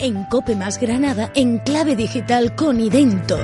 en Cope Más Granada en clave digital con Idento.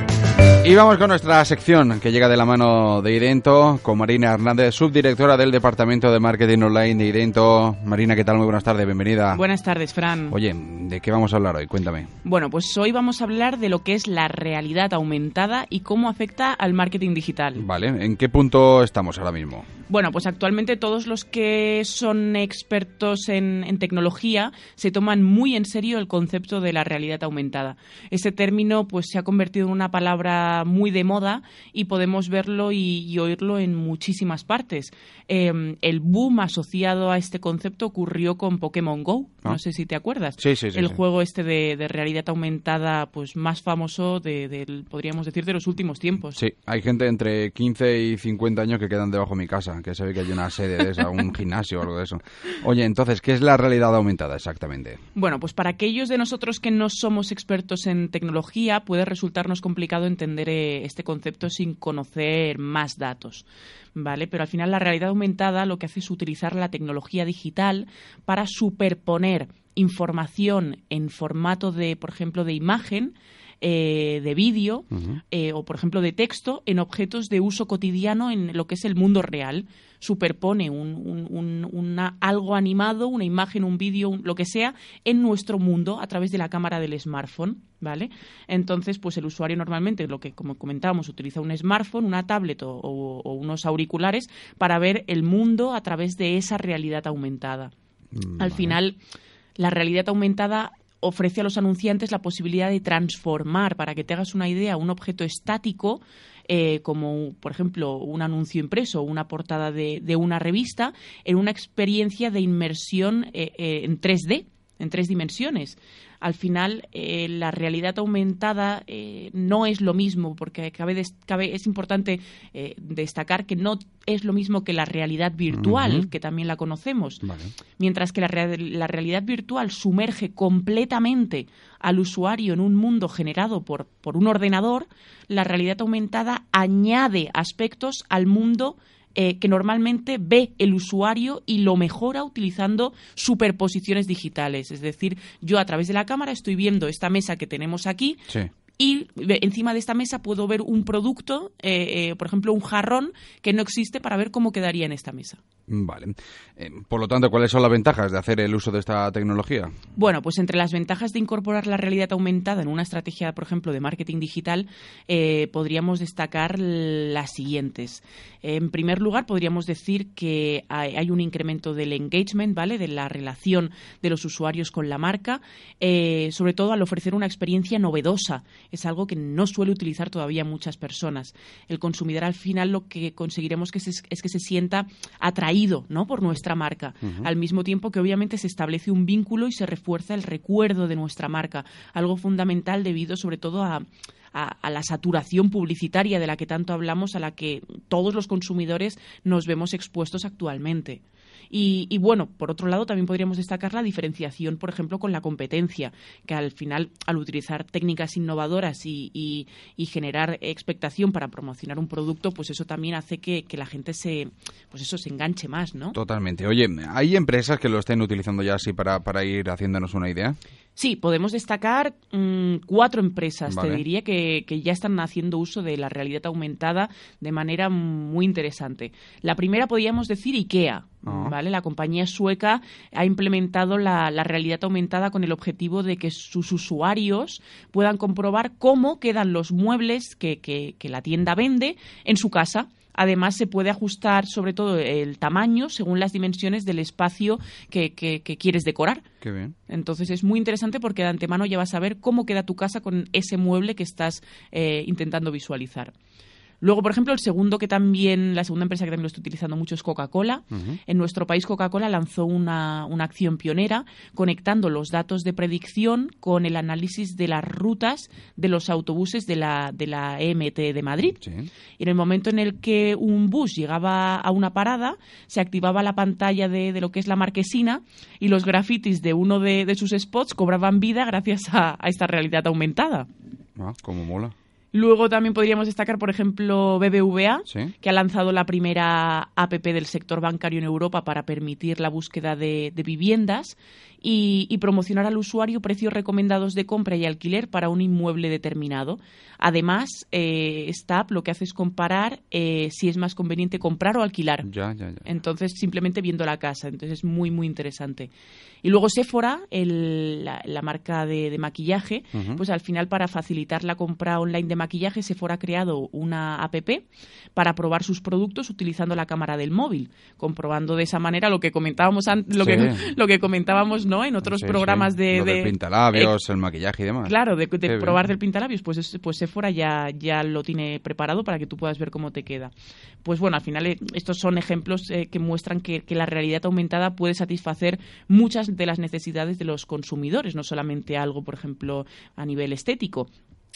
Y vamos con nuestra sección que llega de la mano de Idento con Marina Hernández, subdirectora del Departamento de Marketing Online de Idento. Marina, ¿qué tal? Muy buenas tardes, bienvenida. Buenas tardes, Fran. Oye, ¿de qué vamos a hablar hoy? Cuéntame. Bueno, pues hoy vamos a hablar de lo que es la realidad aumentada y cómo afecta al marketing digital. Vale, ¿en qué punto estamos ahora mismo? Bueno, pues actualmente todos los que son expertos en, en, tecnología se toman muy en serio el concepto de la realidad aumentada. Ese término pues se ha convertido en una palabra muy de moda y podemos verlo y, y oírlo en muchísimas partes. Eh, el boom asociado a este concepto ocurrió con Pokémon Go. ¿Ah? No sé si te acuerdas. Sí, sí, sí. El juego este de, de, realidad aumentada pues más famoso de, de, podríamos decir, de los últimos tiempos. Sí, hay gente entre 15 y 50 años que quedan debajo de mi casa que se ve que hay una sede de esa, un gimnasio o algo de eso. Oye, entonces, ¿qué es la realidad aumentada exactamente? Bueno, pues para aquellos de nosotros que no somos expertos en tecnología, puede resultarnos complicado entender este concepto sin conocer más datos. ¿Vale? Pero al final la realidad aumentada lo que hace es utilizar la tecnología digital para superponer información en formato de, por ejemplo, de imagen eh, de vídeo uh -huh. eh, o, por ejemplo, de texto en objetos de uso cotidiano en lo que es el mundo real. Superpone un, un, un, una, algo animado, una imagen, un vídeo, lo que sea, en nuestro mundo a través de la cámara del smartphone. ¿Vale? Entonces, pues el usuario normalmente, lo que como comentábamos, utiliza un smartphone, una tablet o, o, o unos auriculares para ver el mundo a través de esa realidad aumentada. Vale. Al final, la realidad aumentada ofrece a los anunciantes la posibilidad de transformar, para que te hagas una idea, un objeto estático, eh, como por ejemplo un anuncio impreso o una portada de, una revista, en una experiencia de inmersión eh, eh, en 3D, en tres dimensiones. Al final, eh, la realidad aumentada eh, no es lo mismo, porque cabe, cabe es importante eh, destacar que no es lo mismo que la realidad virtual, uh -huh. que también la conocemos. Vale. Mientras que la, la, realidad virtual sumerge completamente al usuario en un mundo generado por, por un ordenador, la realidad aumentada añade aspectos al mundo eh, que normalmente ve el usuario y lo mejora utilizando superposiciones digitales. Es decir, yo a través de la cámara estoy viendo esta mesa que tenemos aquí. Sí y encima de esta mesa puedo ver un producto, eh, eh, por ejemplo, un jarrón que no existe para ver cómo quedaría en esta mesa. Vale. Eh, por lo tanto, ¿cuáles son las ventajas de hacer el uso de esta tecnología? Bueno, pues entre las ventajas de incorporar la realidad aumentada en una estrategia, por ejemplo, de marketing digital, eh, podríamos destacar las siguientes. En primer lugar, podríamos decir que hay, hay, un incremento del engagement, ¿vale? De la relación de los usuarios con la marca, sobre todo al ofrecer una experiencia novedosa es algo que no suele utilizar todavía muchas personas. El consumidor al final lo que conseguiremos que se, es que se sienta atraído ¿no? por nuestra marca, uh -huh. al mismo tiempo que obviamente se establece un vínculo y se refuerza el recuerdo de nuestra marca, algo fundamental debido sobre todo a, a, a, la saturación publicitaria de la que tanto hablamos, a la que todos los consumidores nos vemos expuestos actualmente. Y, y, bueno, por otro lado, también podríamos destacar la diferenciación, por ejemplo, con la competencia, que al final, al utilizar técnicas innovadoras y, y, y generar expectación para promocionar un producto, pues eso también hace que, que, la gente se, pues eso, se enganche más, ¿no? Totalmente. Oye, ¿hay empresas que lo estén utilizando ya así para, para ir haciéndonos una idea? Sí, podemos destacar mmm, cuatro empresas, vale. te diría, que, que, ya están haciendo uso de la realidad aumentada de manera muy interesante. La primera podríamos decir IKEA. Oh. ¿Vale? La compañía sueca ha implementado la, la, realidad aumentada con el objetivo de que sus usuarios puedan comprobar cómo quedan los muebles que, que, que la tienda vende en su casa. Además, se puede ajustar sobre todo el tamaño según las dimensiones del espacio que, que, que, quieres decorar. Qué bien. Entonces es muy interesante porque de antemano ya vas a ver cómo queda tu casa con ese mueble que estás eh, intentando visualizar. Luego, por ejemplo, el segundo que también, la segunda empresa que también lo está utilizando mucho es Coca-Cola. Uh -huh. En nuestro país, Coca-Cola lanzó una, una, acción pionera conectando los datos de predicción con el análisis de las rutas de los autobuses de la, de la EMT de Madrid. Sí. Y en el momento en el que un bus llegaba a una parada, se activaba la pantalla de, de lo que es la marquesina y los grafitis de uno de, de sus spots cobraban vida gracias a, a esta realidad aumentada. Ah, como mola. Luego también podríamos destacar, por ejemplo, BBVA, que ha lanzado la primera APP del sector bancario en Europa para permitir la búsqueda de, viviendas y, promocionar al usuario precios recomendados de compra y alquiler para un inmueble determinado. Además, eh, esta app lo que hace es comparar eh, si es más conveniente comprar o alquilar. Entonces, simplemente viendo la casa. Entonces, es muy, muy interesante. Y luego Sephora, la, marca de, maquillaje, pues al final para facilitar la compra online de maquillaje, Sephora ha creado una app para probar sus productos utilizando la cámara del móvil, comprobando de esa manera lo que comentábamos lo, que, lo que comentábamos no en otros programas de, de pintalabios, el maquillaje y demás. Claro, de, probar del pintalabios, pues pues Sephora ya ya lo tiene preparado para que tú puedas ver cómo te queda. Pues bueno, al final eh, estos son ejemplos eh, que muestran que, que la realidad aumentada puede satisfacer muchas de las necesidades de los consumidores, no solamente algo, por ejemplo, a nivel estético.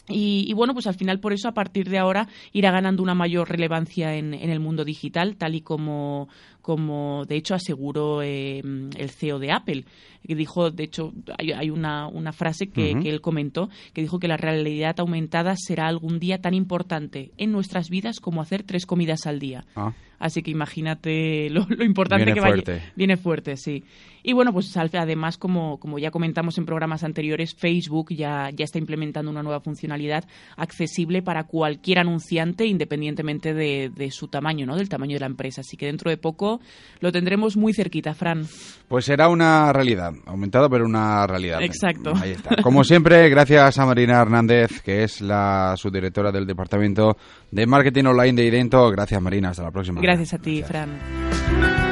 Y, bueno, pues al final por eso a partir de ahora irá ganando una mayor relevancia en, el mundo digital, tal y como, como de hecho aseguró eh, el CEO de Apple, que dijo, de hecho, hay, una, una, frase que, que, él comentó, que dijo que la realidad aumentada será algún día tan importante en nuestras vidas como hacer tres comidas al día. Ah. Así que imagínate lo, importante que fuerte. Viene fuerte, sí. Y bueno, pues además, como, como ya comentamos en programas anteriores, Facebook ya, ya está implementando una nueva funcionalidad accesible para cualquier anunciante, independientemente de, de su tamaño, ¿no? Del tamaño de la empresa. Así que dentro de poco lo tendremos muy cerquita, Fran. Pues será una realidad, aumentado, pero una realidad. Exacto. Ahí está. Como siempre, gracias a Marina Hernández, que es la subdirectora del Departamento de Marketing Online de Idento. Gracias, Marina. Hasta la próxima. Gracias a ti, Fran.